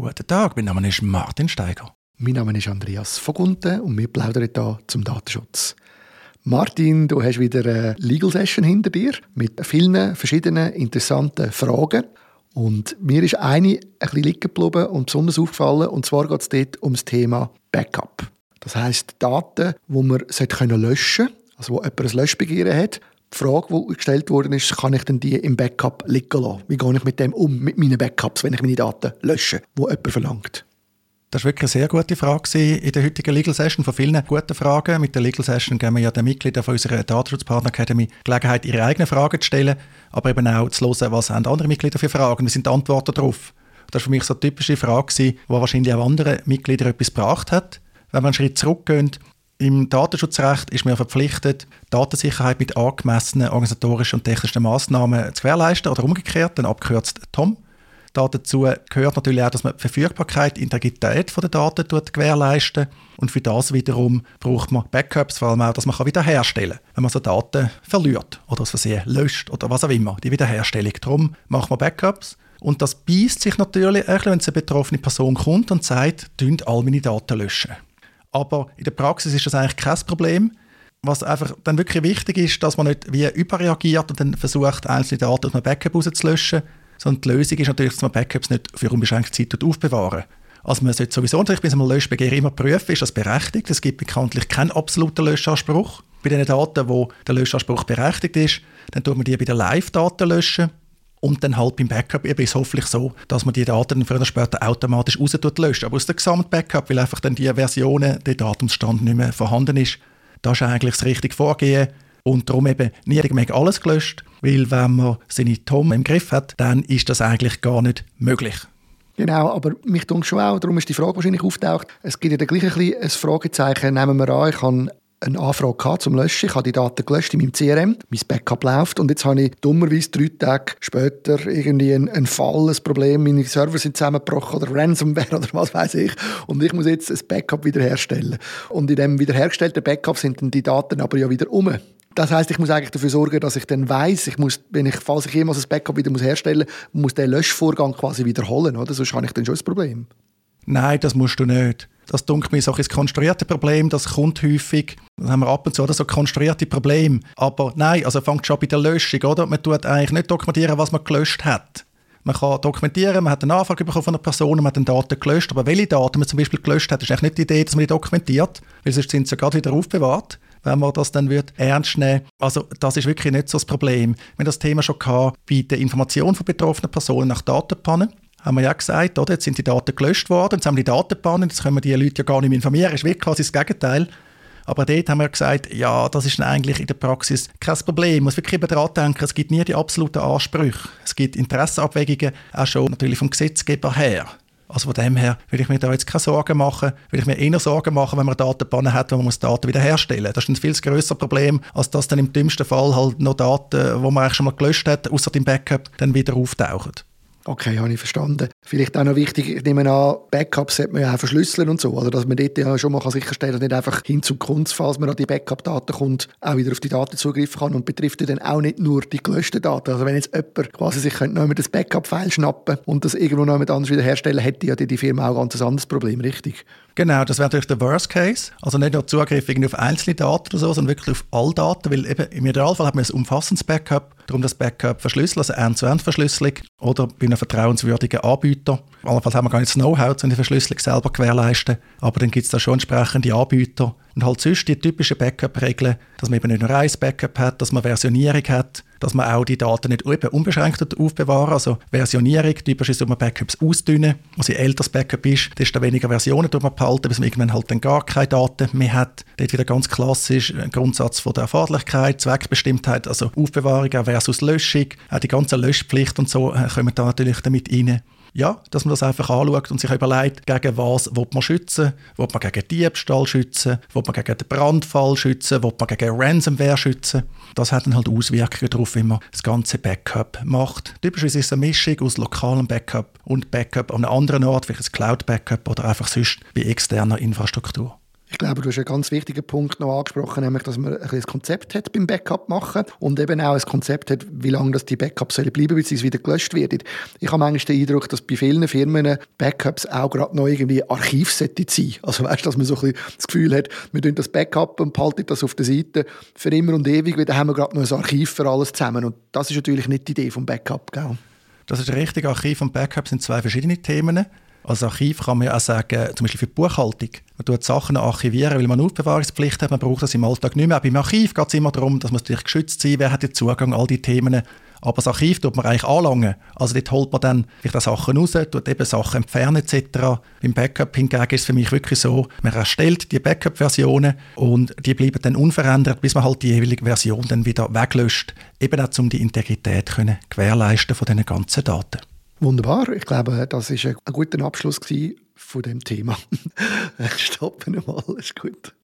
Guten Tag, mein Name ist Martin Steiger. Mein Name ist Andreas Vogunten und wir plaudern hier zum Datenschutz. Martin, du hast wieder eine Legal Session hinter dir mit vielen verschiedenen interessanten Fragen. Und mir ist eine ein bisschen liegen geblieben und besonders aufgefallen. Und zwar geht es dort um das Thema Backup. Das heisst, Daten, die man löschen können, also wo jemand ein Löschbegehren hat. Die Frage, die gestellt worden ist, kann ich denn die im Backup liegen lassen? Wie gehe ich mit dem um, mit meinen Backups, wenn ich meine Daten lösche, die jemand verlangt? Das war wirklich eine sehr gute Frage in der heutigen Legal Session, von vielen guten Fragen. Mit der Legal Session geben wir ja den Mitgliedern von unserer Datenschutzpartner Academy Gelegenheit, ihre eigenen Fragen zu stellen, aber eben auch zu hören, was haben andere Mitglieder für Fragen, wie sind die Antworten darauf. Das war für mich so eine typische Frage, die wahrscheinlich auch andere Mitglieder etwas gebracht hat. Wenn wir einen Schritt zurückgehen, im Datenschutzrecht ist man verpflichtet, Datensicherheit mit angemessenen organisatorischen und technischen Maßnahmen zu gewährleisten oder umgekehrt, dann abgekürzt TOM. Dazu gehört natürlich auch, dass man die Verfügbarkeit, die Integrität der Daten gewährleisten und für das wiederum braucht man Backups, vor allem auch, dass man wiederherstellen kann, wenn man so Daten verliert oder aus Versehen löscht oder was auch immer, die Wiederherstellung. Darum macht man Backups und das beißt sich natürlich, wenn eine betroffene Person kommt und sagt, all meine Daten löschen. Aber in der Praxis ist das eigentlich kein Problem. Was einfach dann wirklich wichtig ist, dass man nicht wie überreagiert und dann versucht, einzelne Daten aus einem Backup rauszulöschen, sondern die Lösung ist natürlich, dass man Backups nicht für unbeschränkte Zeit aufbewahren also man sollte sowieso natürlich bei einem Löschbegehren immer prüfen, ist das berechtigt. Es gibt bekanntlich keinen absoluten Löschanspruch. Bei den Daten, wo der Löschanspruch berechtigt ist, dann tut man die bei den Live-Daten löschen und dann halt beim Backup eben ist es hoffentlich so, dass man die Daten früher oder später automatisch raus löscht. Aber aus dem Gesamt-Backup, weil einfach dann die Versionen, der Datumsstand nicht mehr vorhanden ist, das ist eigentlich das richtige Vorgehen. Und darum eben nicht alles gelöscht, weil wenn man seine TOM im Griff hat, dann ist das eigentlich gar nicht möglich. Genau, aber mich denkt schon auch, darum ist die Frage wahrscheinlich auftaucht. Es gibt ja gleich ein, ein Fragezeichen. Nehmen wir an, ich habe eine Anfrage zum Löschen. Ich habe die Daten gelöscht in meinem CRM. Mein Backup läuft und jetzt habe ich dummerweise drei Tage später irgendwie einen, einen Fall, ein Problem, meine Server sind zusammengebrochen oder Ransomware oder was weiß ich und ich muss jetzt ein Backup wiederherstellen. Und in dem wiederhergestellten Backup sind dann die Daten aber ja wieder um. Das heißt, ich muss eigentlich dafür sorgen, dass ich dann weiß, ich muss, wenn ich, falls ich jemals ein Backup wieder muss herstellen muss, muss der Löschvorgang quasi wiederholen, oder? Sonst habe ich dann schon das Problem. Nein, das musst du nicht. Das dunkelt mir so ein konstruierte Problem, das kommt häufig. Das haben wir ab und zu oder so konstruierte Probleme. Aber nein, also fängt schon bei der Löschung, oder? Man tut eigentlich nicht dokumentieren, was man gelöscht hat. Man kann dokumentieren, man hat eine Anfrage bekommen von einer Person, man hat den Daten gelöscht, aber welche Daten man zum Beispiel gelöscht hat, ist eigentlich nicht die Idee, dass man die dokumentiert, weil sonst sind sie gerade wieder aufbewahrt wenn man das dann wird ernst nehmen Also das ist wirklich nicht so das Problem. Wir haben das Thema schon gehabt bei der Information von betroffenen Personen nach Datenpannen haben wir ja gesagt, oder? jetzt sind die Daten gelöscht worden, jetzt haben wir die Datenpannen, jetzt können wir die Leute ja gar nicht mehr informieren, das ist wirklich quasi das Gegenteil. Aber dort haben wir gesagt, ja, das ist eigentlich in der Praxis kein Problem. Man muss wirklich daran denken, es gibt nie die absoluten Ansprüche. Es gibt Interessenabwägungen, auch schon natürlich vom Gesetzgeber her. Also von dem her würde ich mir da jetzt keine Sorgen machen, würde ich mir eher Sorgen machen, wenn man Datenpannen hat, wo man muss Daten wiederherstellen. Das ist ein viel größeres Problem, als dass dann im dümmsten Fall halt noch Daten, die man eigentlich schon mal gelöscht hat, außer dem Backup, dann wieder auftauchen. Okay, habe ich verstanden. Vielleicht auch noch wichtig, ich nehme an, Backups sollte man ja auch verschlüsseln und so, oder dass man dort ja schon mal sicherstellen kann, dass nicht einfach hin zu Kunst, falls man an die Backup-Daten kommt, auch wieder auf die Daten zugreifen kann und betrifft ja dann auch nicht nur die gelöschten Daten. Also wenn jetzt jemand quasi sich noch das Backup-File schnappen und das irgendwo noch jemand anderes wieder herstellen, hätte ja die Firma auch ein ganz anderes Problem, richtig? Genau, das wäre natürlich der Worst Case. Also nicht nur Zugriff auf einzelne Daten oder so, sondern wirklich auf alle Daten, weil eben im Idealfall hat man ein umfassendes Backup, darum das Backup verschlüsseln, also End-zu-End-Verschlüsselung oder bei einem vertrauenswürdigen Anbieter. Allenfalls haben wir gar nicht das Know-how, um die Verschlüsselung selber gewährleisten, aber dann gibt es da schon entsprechende Anbieter. Und halt sonst die typischen Backup-Regeln, dass man eben nicht nur ein Backup hat, dass man Versionierung hat, dass man auch die Daten nicht unbeschränkt aufbewahren. Also Versionierung, typisch ist, dass man Backups ausdünnen. Also je älter das Backup ist, desto weniger Versionen man behalten, bis man irgendwann halt dann gar keine Daten mehr hat. Dort wieder ganz klassisch ein Grundsatz von der Erfahrlichkeit, Zweckbestimmtheit, also Aufbewahrung versus Löschung. Auch die ganze Löschpflicht und so äh, kommen da natürlich damit rein ja, dass man das einfach anschaut und sich überlegt, gegen was will man schützen, will man gegen Diebstahl schützen, will man gegen den Brandfall schützen, will man gegen Ransomware schützen. Das hat dann halt Auswirkungen darauf, wie man das ganze Backup macht. Typischerweise ist es eine Mischung aus lokalem Backup und Backup an einer anderen Ort, wie ein Cloud-Backup oder einfach sonst bei externer Infrastruktur. Ich glaube, du hast einen ganz wichtigen Punkt noch angesprochen, nämlich, dass man ein, Konzept hat beim Backup machen und eben auch ein Konzept hat, wie lange das die Backups sollen bleiben, bis sie wieder gelöscht werden. Ich habe manchmal den Eindruck, dass bei vielen Firmen Backups auch gerade noch irgendwie Archiv sein Also weißt, dass man so ein bisschen das Gefühl hat, wir tun das Backup und behalten das auf der Seite für immer und ewig, weil dann haben wir gerade noch ein Archiv für alles zusammen und das ist natürlich nicht die Idee vom Backup, gell? Das ist richtig. Archiv und Backup sind zwei verschiedene Themen. Als Archiv kann man ja auch sagen, zum Beispiel für die Buchhaltung. Man tut Sachen archivieren, weil man eine Aufbewahrungspflicht hat. Man braucht das im Alltag nicht mehr. Auch beim Archiv geht es immer darum, dass man natürlich geschützt sein wer hat den Zugang, all die Themen. Aber das Archiv tut man eigentlich anlangen. Also dort holt man dann vielleicht Sachen raus, tut eben Sachen entfernen etc. Beim Backup hingegen ist es für mich wirklich so, man erstellt die Backup-Versionen und die bleiben dann unverändert, bis man halt die jeweilige Version dann wieder weglöscht. Eben auch, um die Integrität können gewährleisten von diesen ganzen Daten. Wunderbar. Ich glaube, das ist ein guter Abschluss von dem Thema. Stoppen wir mal, ist gut.